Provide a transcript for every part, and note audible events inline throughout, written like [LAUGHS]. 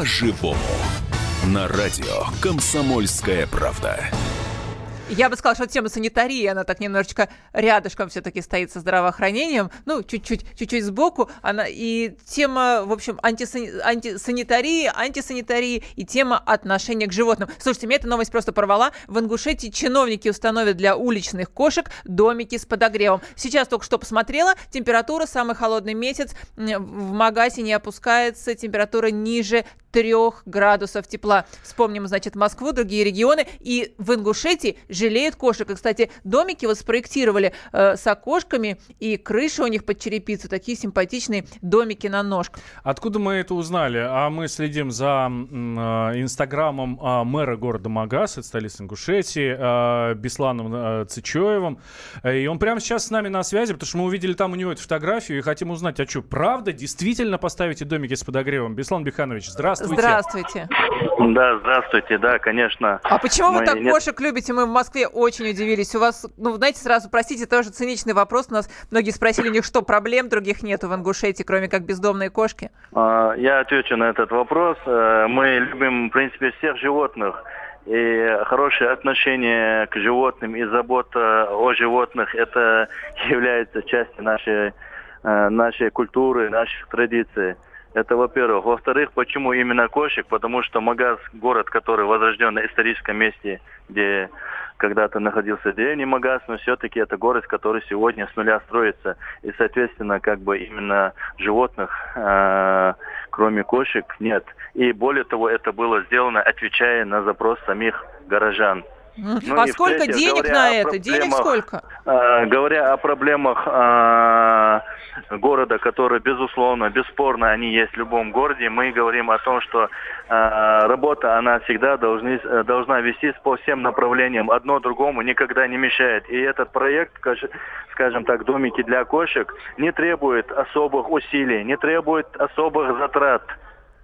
по-живому. На радио «Комсомольская правда». Я бы сказала, что тема санитарии, она так немножечко рядышком все-таки стоит со здравоохранением, ну, чуть-чуть, чуть-чуть сбоку. Она, и тема, в общем, антисани, антисанитарии, антисанитарии и тема отношения к животным. Слушайте, меня эта новость просто порвала. В Ингушетии чиновники установят для уличных кошек домики с подогревом. Сейчас только что посмотрела, температура, самый холодный месяц, в Магасе не опускается, температура ниже 3 градусов тепла. Вспомним, значит, Москву, другие регионы. И в Ингушетии жалеют кошек. И, кстати, домики вот спроектировали э, с окошками, и крыша у них под черепицу. Такие симпатичные домики на ножках. Откуда мы это узнали? А мы следим за э, инстаграмом э, мэра города Магас, это столица Ингушетии, э, Бесланом э, Цичоевым. И он прямо сейчас с нами на связи, потому что мы увидели там у него эту фотографию и хотим узнать, а что, правда, действительно поставите домики с подогревом? Беслан Биханович, здравствуйте. Здравствуйте. Да, здравствуйте, да, конечно. А почему мы вы так нет... кошек любите? Мы в Москве очень удивились. У вас, ну, знаете, сразу, простите, тоже циничный вопрос. У нас многие спросили, у них что, проблем других нету в Ингушетии, кроме как бездомные кошки? А, я отвечу на этот вопрос. Э, мы любим, в принципе, всех животных. И хорошее отношение к животным и забота о животных, это [LAUGHS] является частью нашей, э, нашей культуры, наших традиций. Это во-первых. Во-вторых, почему именно кошек? Потому что Магаз, город, который возрожден на историческом месте, где когда-то находился деревня Магаз, но все-таки это город, который сегодня с нуля строится. И, соответственно, как бы именно животных, э, кроме кошек, нет. И более того, это было сделано, отвечая на запрос самих горожан. Ну, а сколько денег на это? Денег сколько? Э, говоря о проблемах э, города, которые, безусловно, бесспорно, они есть в любом городе, мы говорим о том, что э, работа, она всегда должны, должна вестись по всем направлениям. Одно другому никогда не мешает. И этот проект, скажем так, домики для кошек, не требует особых усилий, не требует особых затрат.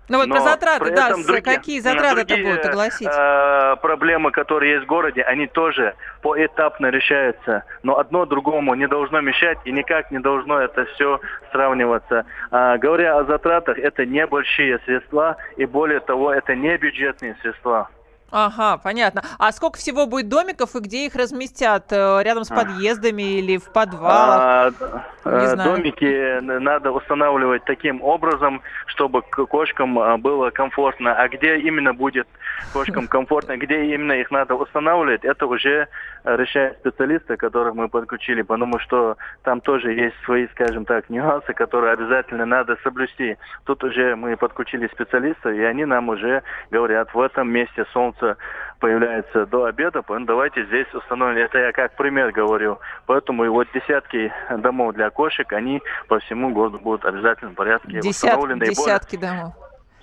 Ну вот Но про затраты, да, другие, какие затраты это будут огласить? Э, проблемы, которые есть в городе, они тоже поэтапно решаются. Но одно другому не должно мешать и никак не должно это все сравниваться. А, говоря о затратах, это небольшие средства и более того, это не бюджетные средства. Ага, понятно. А сколько всего будет домиков и где их разместят? Э, рядом с подъездами или в подвалах? А, домики надо устанавливать таким образом, чтобы кошкам а, было комфортно. А где именно будет кошкам комфортно, где именно их надо устанавливать, это уже решают специалисты, которых мы подключили, потому что там тоже есть свои, скажем так, нюансы, которые обязательно надо соблюсти. Тут уже мы подключили специалистов, и они нам уже говорят, в этом месте солнце появляется до обеда, поэтому давайте здесь установим. Это я как пример говорю. Поэтому и вот десятки домов для кошек, они по всему городу будут в обязательном порядке Десят, установлены. Десятки домов.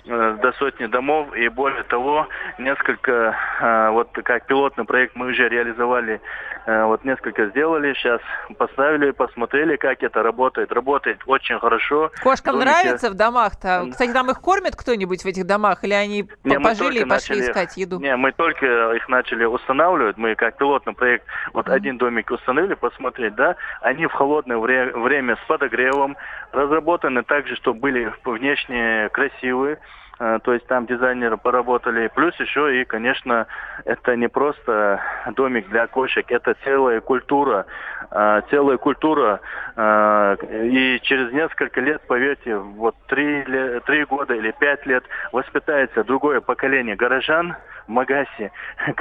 Э, до сотни домов. И более того, несколько, э, вот как пилотный проект мы уже реализовали, э, вот несколько сделали, сейчас поставили, посмотрели, как это работает. Работает очень хорошо. Кошкам Домики... нравится в домах-то? Кстати, там их кормят кто-нибудь в этих домах? Или они не, пожили и пошли начали, искать еду? Не, мы только их начали устанавливать. Мы как пилотный проект, вот mm-hmm. один домик установили, посмотреть, да, они в холодное вре- время с подогревом, разработаны так же, чтобы были внешне красивые, то есть там дизайнеры поработали. Плюс еще и, конечно, это не просто домик для кошек, это целая культура. А, целая культура. А, и через несколько лет, поверьте, вот три, три года или пять лет воспитается другое поколение горожан в Магасе, [LAUGHS]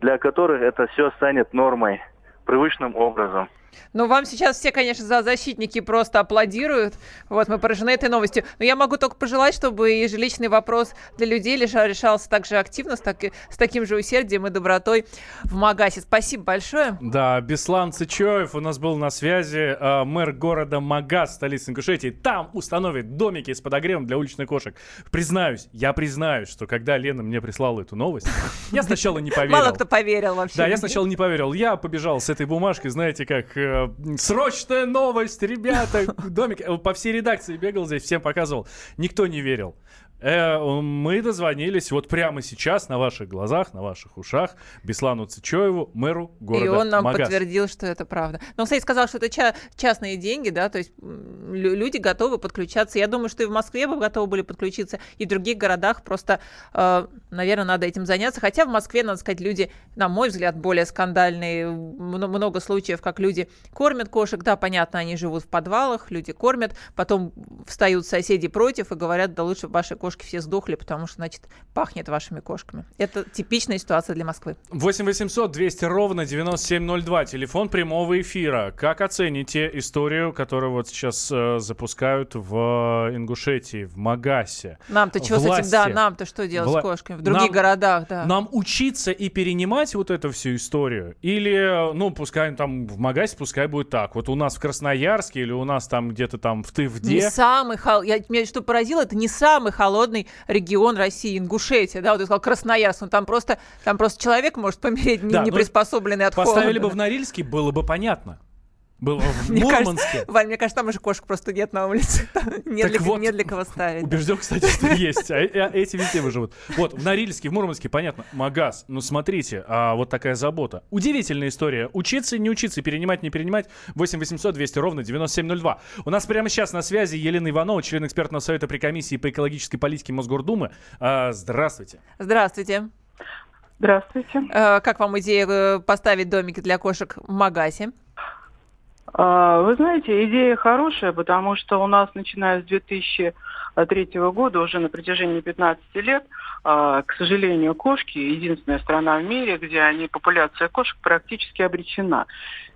для которых это все станет нормой, привычным образом. Ну, вам сейчас все, конечно, за защитники просто аплодируют. Вот, мы поражены этой новостью. Но я могу только пожелать, чтобы ежеличный вопрос для людей решался так же активно, с, так, с таким же усердием и добротой в Магасе. Спасибо большое. Да, Беслан Цычоев у нас был на связи, э, мэр города Магаз, столицы Ингушетии. Там установит домики с подогревом для уличных кошек. Признаюсь, я признаюсь, что когда Лена мне прислала эту новость, я сначала не поверил. Мало кто поверил вообще. Да, я сначала не поверил. Я побежал с этой бумажкой, знаете, как э, срочная новость, ребята, домик. По всей редакции бегал здесь, всем показывал. Никто не верил. Э, мы дозвонились вот прямо сейчас на ваших глазах, на ваших ушах Беслану Цичоеву, мэру города И он нам Магаз. подтвердил, что это правда. Но, кстати, сказал, что это ча- частные деньги, да, то есть люди готовы подключаться. Я думаю, что и в Москве бы готовы были подключиться, и в других городах. Просто, э, наверное, надо этим заняться. Хотя в Москве, надо сказать, люди, на мой взгляд, более скандальные. Много случаев, как люди кормят кошек. Да, понятно, они живут в подвалах, люди кормят, потом встают соседи против и говорят, да лучше ваши кошки кошки все сдохли, потому что, значит, пахнет вашими кошками. Это типичная ситуация для Москвы. 8 800 200 ровно 9702. Телефон прямого эфира. Как оцените историю, которую вот сейчас э, запускают в Ингушетии, в Магасе? Нам-то чего Власти. с этим? Да, нам-то что делать Вла... с кошками? В других нам, городах, да. Нам учиться и перенимать вот эту всю историю? Или, ну, пускай там в Магасе, пускай будет так. Вот у нас в Красноярске или у нас там где-то там в Тывде. Не самый холодный. Я, меня что поразило, это не самый холодный холодный регион России, Ингушетия, да, вот ты сказал Красноярск, ну там просто, там просто человек может помереть, да, не, не приспособленный от поставили холода. Поставили бы в Норильске, было бы понятно. Было в [LAUGHS] мне Мурманске. Кажется, Вань, мне кажется, там уже кошек просто нет на улице. [LAUGHS] Нет, для, вот, нет для кого ставить. Убежден, кстати, что [LAUGHS] есть. А, а эти везде живут. Вот, в Норильске, в Мурманске, понятно, Магаз. Ну, смотрите, а, вот такая забота. Удивительная история. Учиться, не учиться, перенимать, не перенимать. 8 800 200 ровно 9702. У нас прямо сейчас на связи Елена Иванова, член экспертного совета при комиссии по экологической политике Мосгордумы. А, здравствуйте. Здравствуйте. Здравствуйте. А, как вам идея э, поставить домики для кошек в Магасе? А, вы знаете, идея хорошая, потому что у нас, начиная с 2003 года, уже на протяжении 15 лет, а, к сожалению, кошки единственная страна в мире, где они, популяция кошек практически обречена.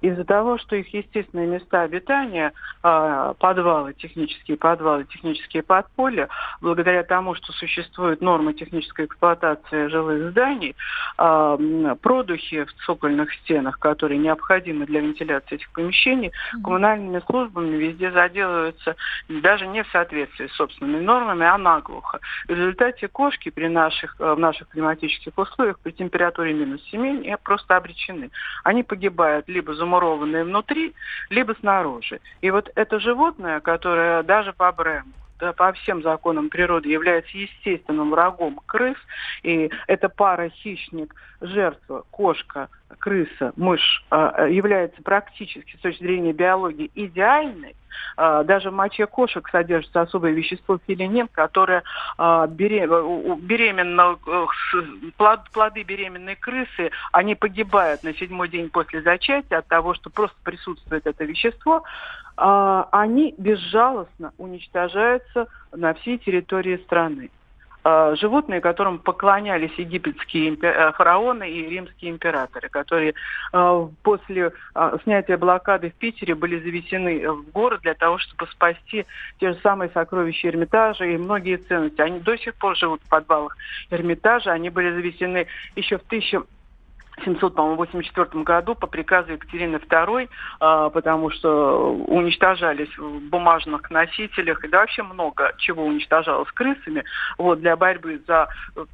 Из-за того, что их естественные места обитания, а, подвалы, технические подвалы, технические подполья, благодаря тому, что существуют нормы технической эксплуатации жилых зданий, продухи в цокольных стенах, которые необходимы для вентиляции этих помещений, коммунальными службами везде заделываются даже не в соответствии с собственными нормами, а наглухо. В результате кошки при наших, э, в наших климатических условиях при температуре минус 7 просто обречены. Они погибают либо замурованные внутри, либо снаружи. И вот это животное, которое даже по Брэму, по всем законам природы является естественным врагом крыс, и эта пара хищник, жертва, кошка, крыса, мышь а, является практически с точки зрения биологии идеальной, а, даже в моче кошек содержится особое вещество филинин, которое а, беременно, э, плоды беременной крысы, они погибают на седьмой день после зачатия от того, что просто присутствует это вещество, они безжалостно уничтожаются на всей территории страны. Э, животные, которым поклонялись египетские э, фараоны и римские императоры, которые э, после снятия блокады в Питере были завезены в город для того, чтобы спасти те же самые сокровища Эрмитажа и многие ценности. Они до сих пор живут в подвалах Эрмитажа, они были завезены еще в 1000 784 году по приказу Екатерины II, а, потому что уничтожались в бумажных носителях и да, вообще много чего уничтожалось крысами вот, для борьбы за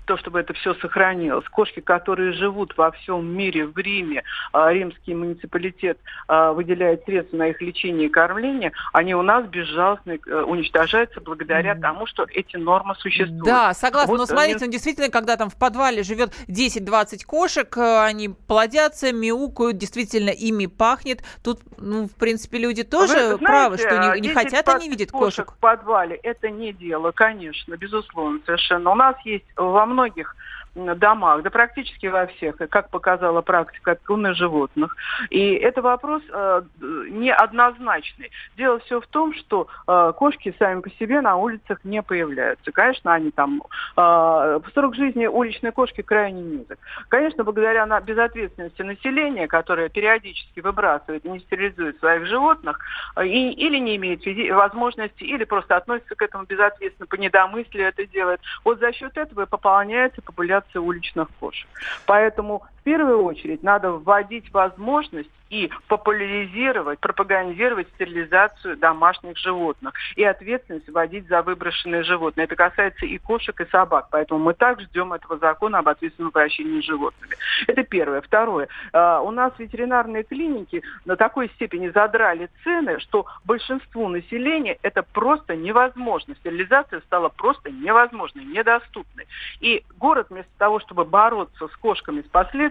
то, чтобы это все сохранилось. Кошки, которые живут во всем мире, в Риме, а, римский муниципалитет а, выделяет средства на их лечение и кормление, они у нас безжалостно э, уничтожаются благодаря тому, что эти нормы существуют. Да, согласна. Вот, но смотрите, они... действительно, когда там в подвале живет 10-20 кошек, э, они плодятся, мяукают, действительно ими пахнет. Тут, ну, в принципе, люди тоже Вы знаете, правы, что не, не хотят они видеть кошек. в подвале. Это не дело, конечно, безусловно, совершенно. У нас есть во многих домах, да практически во всех, как показала практика от животных. И это вопрос э, неоднозначный. Дело все в том, что э, кошки сами по себе на улицах не появляются. Конечно, они там... Э, срок жизни уличной кошки крайне низок. Конечно, благодаря на безответственности населения, которое периодически выбрасывает и не стерилизует своих животных, э, и, или не имеет возможности, или просто относится к этому безответственно, по недомыслию это делает, вот за счет этого и пополняется популяция популяции уличных кошек. Поэтому в первую очередь надо вводить возможность и популяризировать, пропагандировать стерилизацию домашних животных и ответственность вводить за выброшенные животные. Это касается и кошек, и собак. Поэтому мы также ждем этого закона об ответственном обращении с животными. Это первое. Второе. А, у нас ветеринарные клиники на такой степени задрали цены, что большинству населения это просто невозможно. Стерилизация стала просто невозможной, недоступной. И город вместо того, чтобы бороться с кошками, с последствиями,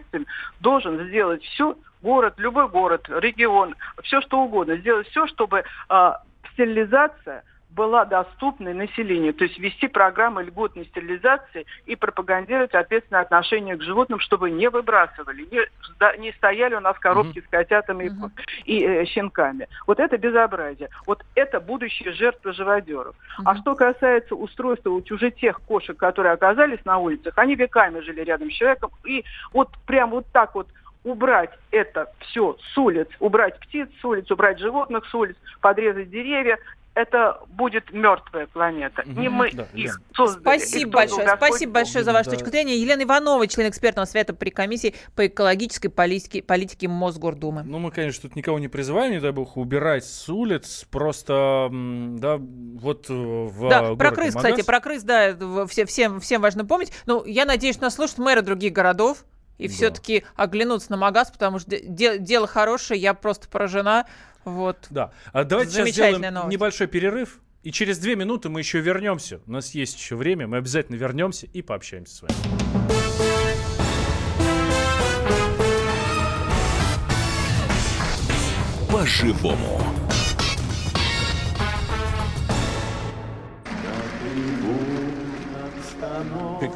должен сделать все, город, любой город, регион, все что угодно, сделать все, чтобы э, стерилизация была доступной населению, то есть вести программы льготной стерилизации и пропагандировать ответственное отношение к животным, чтобы не выбрасывали, не, не стояли у нас коробки mm-hmm. с котятами mm-hmm. и, и э, щенками. Вот это безобразие. Вот это будущие жертвы живодеров. Mm-hmm. А что касается устройства уже тех кошек, которые оказались на улицах, они веками жили рядом с человеком, и вот прям вот так вот убрать это все с улиц, убрать птиц с улиц, убрать животных с улиц, подрезать деревья, это будет мертвая планета. Угу. Не мы да, их да. создали. Спасибо большое. Спасибо большое за вашу да. точку зрения. Елена Иванова, член экспертного совета при комиссии по экологической политике, политике Мосгордумы. Ну, мы, конечно, тут никого не призываем, не дай бог, убирать с улиц. Просто, да, вот э, в Да, про крыс, Магаз... кстати, про крыс, да, все, всем, всем важно помнить. Ну, я надеюсь, нас слушают мэры других городов, и да. все-таки оглянуться на Магаз, потому что де- дело хорошее, я просто поражена. Вот. Да. А давайте сейчас сделаем новость. небольшой перерыв. И через две минуты мы еще вернемся. У нас есть еще время. Мы обязательно вернемся и пообщаемся с вами. По-живому.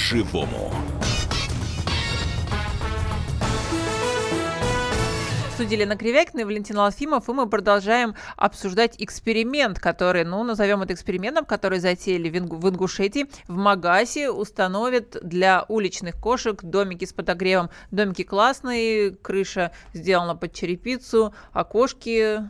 По-живому. студии Лена Кривякина и Валентин Алфимов, и мы продолжаем обсуждать эксперимент, который, ну, назовем это экспериментом, который затеяли в Ингушетии. В Магасе установят для уличных кошек домики с подогревом. Домики классные, крыша сделана под черепицу, окошки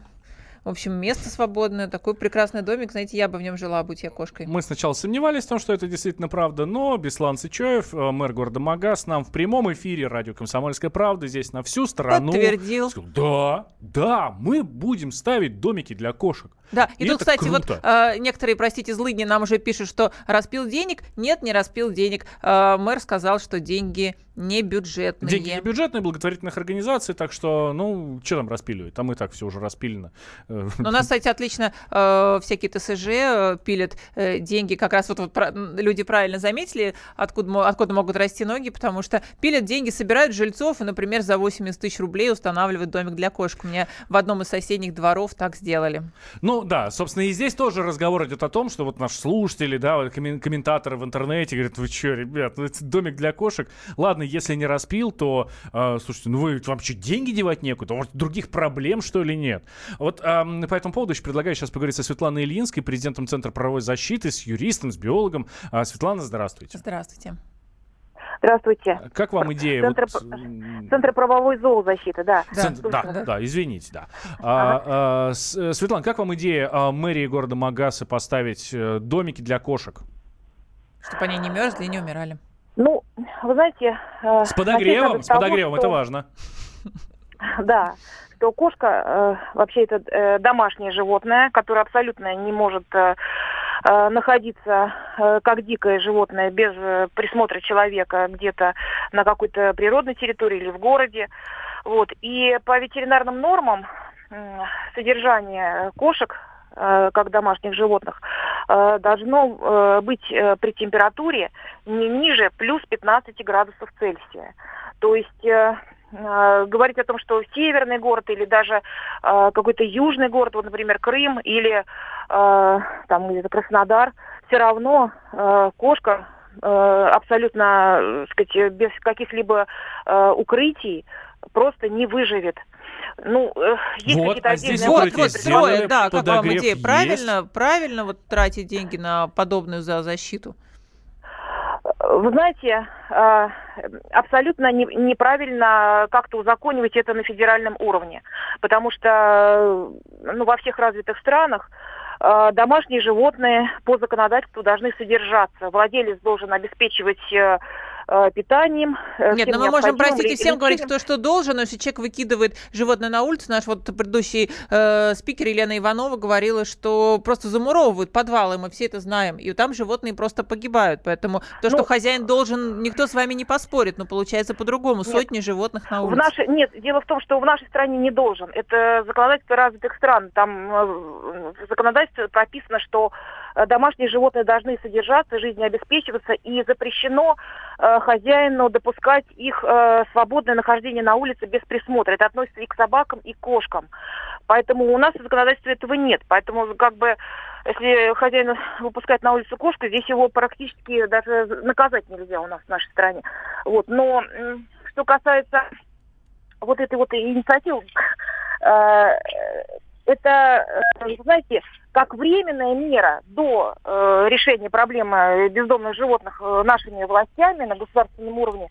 в общем, место свободное, такой прекрасный домик. Знаете, я бы в нем жила, будь я кошкой. Мы сначала сомневались в том, что это действительно правда, но Беслан Сычоев, э, мэр города Магас, нам в прямом эфире радио «Комсомольская правда» здесь на всю страну... Подтвердил. Сказал, да, да, мы будем ставить домики для кошек. Да, и, и тут, кстати, круто. вот э, некоторые, простите, злыдни нам уже пишут, что распил денег. Нет, не распил денег. Э, мэр сказал, что деньги не бюджетные. Деньги не бюджетные, благотворительных организаций, так что, ну, что там распиливать? Там и так все уже распилено. Но у нас, кстати, отлично э, всякие ТСЖ э, пилят э, деньги. Как раз вот, вот про, люди правильно заметили, откуда, откуда могут расти ноги, потому что пилят деньги, собирают жильцов и, например, за 80 тысяч рублей устанавливают домик для кошек. У меня в одном из соседних дворов так сделали. Ну, да, собственно, и здесь тоже разговор идет о том, что вот наши слушатели, да, комментаторы в интернете говорят, вы что, ребят, ну, это домик для кошек. Ладно, если не распил, то, э, слушайте, ну вы вам что, деньги девать некуда? Может, других проблем, что ли, нет? Вот э, по этому поводу еще предлагаю сейчас поговорить со Светланой Ильинской, президентом Центра правовой защиты, с юристом, с биологом. Э, Светлана, здравствуйте. Здравствуйте. Здравствуйте. Как вам идея? Центр, вот... Центр правовой зоозащиты, да. Да, Центр, да, да, да, извините, да. А, а, Светлана, как вам идея а, мэрии города Магасы поставить э, домики для кошек? Чтобы они не мерзли и не умирали. Ну, вы знаете... Э, с подогревом, с подогревом, того, что... это важно. [LAUGHS] Да, что кошка э, вообще это э, домашнее животное, которое абсолютно не может э, э, находиться э, как дикое животное без э, присмотра человека где-то на какой-то природной территории или в городе. Вот. И по ветеринарным нормам э, содержание кошек э, как домашних животных, э, должно быть при температуре не ниже плюс 15 градусов Цельсия. То есть говорить о том, что северный город или даже э, какой-то южный город, вот, например, Крым или э, там где-то Краснодар, все равно э, кошка э, абсолютно, сказать, без каких-либо э, укрытий просто не выживет. Ну, э, есть Вот, какие-то а здесь отдельные Вот, вот, сделали трое, да, как вам идея? есть. Правильно, правильно вот тратить деньги на подобную за защиту? Вы знаете, э, абсолютно не- неправильно как-то узаконивать это на федеральном уровне, потому что ну, во всех развитых странах э, домашние животные по законодательству должны содержаться. Владелец должен обеспечивать э, питанием. э, Нет, но мы можем, простите, всем говорить, кто что должен, но если человек выкидывает животное на улицу, наш вот предыдущий э, спикер Елена Иванова говорила, что просто замуровывают подвалы, мы все это знаем, и там животные просто погибают, поэтому то, что Ну, хозяин должен, никто с вами не поспорит, но получается по-другому, Нет. сотни животных на В улице. нашей, нет, дело в том, что в нашей стране не должен. Это законодательство развитых стран. Там э, в законодательстве прописано, что э, домашние животные должны содержаться, жизнеобеспечиваться, и запрещено э, хозяину допускать их э, свободное нахождение на улице без присмотра. Это относится и к собакам, и к кошкам. Поэтому у нас в законодательстве этого нет. Поэтому как бы если хозяин выпускает на улицу кошку, здесь его практически даже наказать нельзя у нас в нашей стране. Вот. Но что касается вот этой вот инициативы, э, это, э, знаете, как временная мера до э, решения проблемы бездомных животных э, нашими властями на государственном уровне,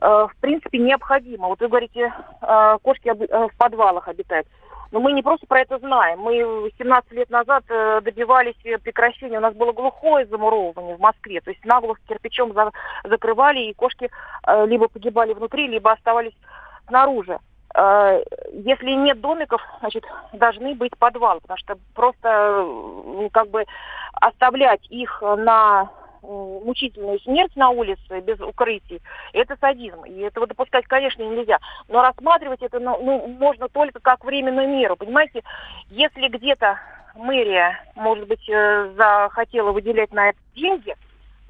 э, в принципе, необходимо. Вот вы говорите, э, кошки оби- э, в подвалах обитают. Но мы не просто про это знаем. Мы 17 лет назад э, добивались прекращения. У нас было глухое замуровывание в Москве. То есть наглухо кирпичом за- закрывали, и кошки либо погибали внутри, либо оставались снаружи. Э, Если нет домиков, значит, должны быть подвалы, потому что просто как бы оставлять их на мучительную смерть на улице без укрытий, это садизм. И этого допускать, конечно, нельзя. Но рассматривать это ну, ну, можно только как временную меру. Понимаете, если где-то мэрия, может быть, э, захотела выделять на это деньги,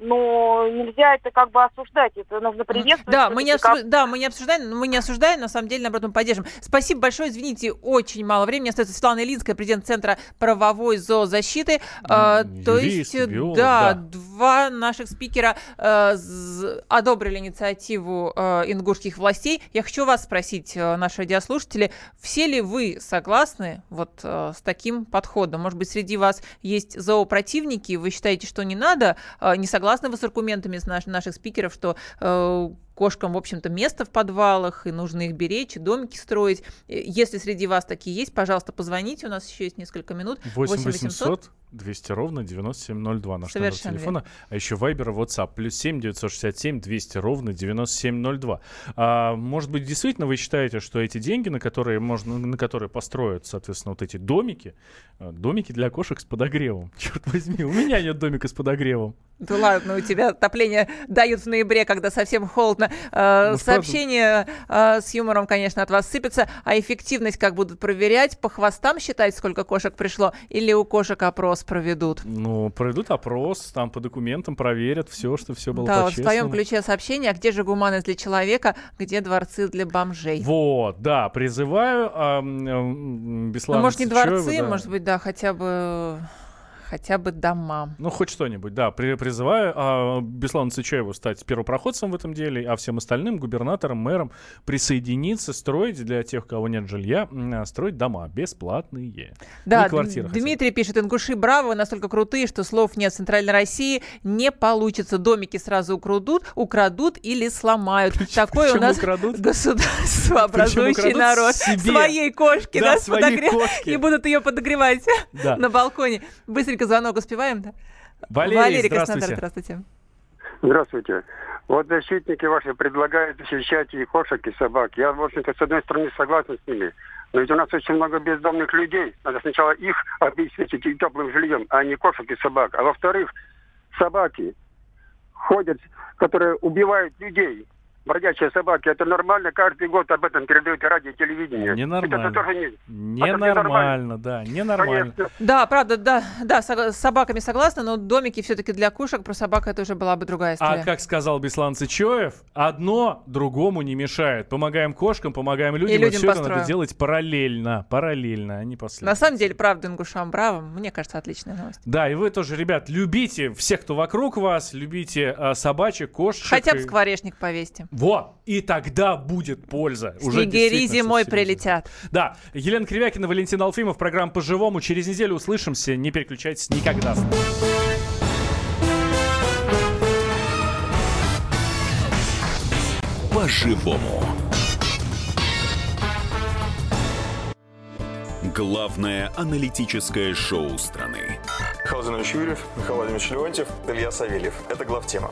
но нельзя это как бы осуждать. Это нужно приветствовать. Да, мы не, обсу- да, мы не обсуждаем, но мы не осуждаем, на самом деле, наоборот, мы поддержим. Спасибо большое, извините, очень мало времени. Остается Светлана Илинская, президент Центра правовой зоозащиты. А, М, то есть, биолог, да, да. два наших спикера э, з- одобрили инициативу э, ингушских властей. Я хочу вас спросить, э, наши радиослушатели, все ли вы согласны вот э, с таким подходом? Может быть, среди вас есть зоопротивники, вы считаете, что не надо, э, не согласны вы с аргументами наших спикеров, что э, кошкам, в общем-то, место в подвалах, и нужно их беречь, и домики строить. Э, Если среди вас такие есть, пожалуйста, позвоните, у нас еще есть несколько минут. 8 800 200 ровно 9702 наш номер Совершенно телефона. А еще Вайбер и WhatsApp. Плюс 7 967 200 ровно 9702. А, может быть, действительно вы считаете, что эти деньги, на которые можно, на которые построят, соответственно, вот эти домики, э, домики для кошек с подогревом. [LAUGHS] Черт возьми, у меня нет домика с подогревом. Да ладно, у тебя отопление дают в ноябре, когда совсем холодно. Э, Ну, Сообщения э, с юмором, конечно, от вас сыпятся. А эффективность как будут проверять? По хвостам считать, сколько кошек пришло? Или у кошек опрос проведут? Ну, проведут опрос, там по документам проверят все, что все было да, вот в твоем ключе сообщение, а где же гуманность для человека, где дворцы для бомжей? Вот, да, призываю а, м, м, Ну, Беслана может, не дворцы, да. может быть, да, хотя бы хотя бы дома. Ну, хоть что-нибудь, да. При, призываю а, Беслану Цычаеву стать первопроходцем в этом деле, а всем остальным, губернаторам, мэрам, присоединиться, строить для тех, у кого нет жилья, а, строить дома бесплатные. Да, И квартиры хотя. Дмитрий пишет, ингуши браво, настолько крутые, что слов нет в Центральной России, не получится. Домики сразу украдут, украдут или сломают. Такое у Причем нас украдут? государство, образующий народ. себе. Своей кошки, Да, да, своей кошки. И будут ее подогревать Да. [LAUGHS] на балконе. Быстренько звонок успеваем, да? Валерий, Краснодар, здравствуйте. здравствуйте. Здравствуйте. Вот защитники ваши предлагают защищать и кошек, и собак. Я, в общем-то, с одной стороны согласен с ними. Но ведь у нас очень много бездомных людей. Надо сначала их обеспечить и теплым жильем, а не кошек и собак. А во-вторых, собаки ходят, которые убивают людей. Бродячие собаки, это нормально, каждый год об этом передают радио и телевидение. Ненормально. Это тоже не... Ненормально, да, ненормально. Да, правда, да, да, с собаками согласна, но домики все-таки для кошек, про собак это уже была бы другая история. А как сказал Беслан Цычоев, одно другому не мешает. Помогаем кошкам, помогаем людям, и, людям все это надо делать параллельно, параллельно, а не последовательно. На самом деле, правда, Ингушам, браво, мне кажется, отличная новость. Да, и вы тоже, ребят, любите всех, кто вокруг вас, любите э, собачек, кошек. Хотя бы скворечник повесьте. Вот, и тогда будет польза. Снегири зимой прилетят. Да, Елена Кривякина, Валентин Алфимов, программа «По-живому». Через неделю услышимся, не переключайтесь никогда. По-живому. Главное аналитическое шоу страны. Михаил Юрьев, Михаил Владимирович Леонтьев, Илья Савельев. Это главтема.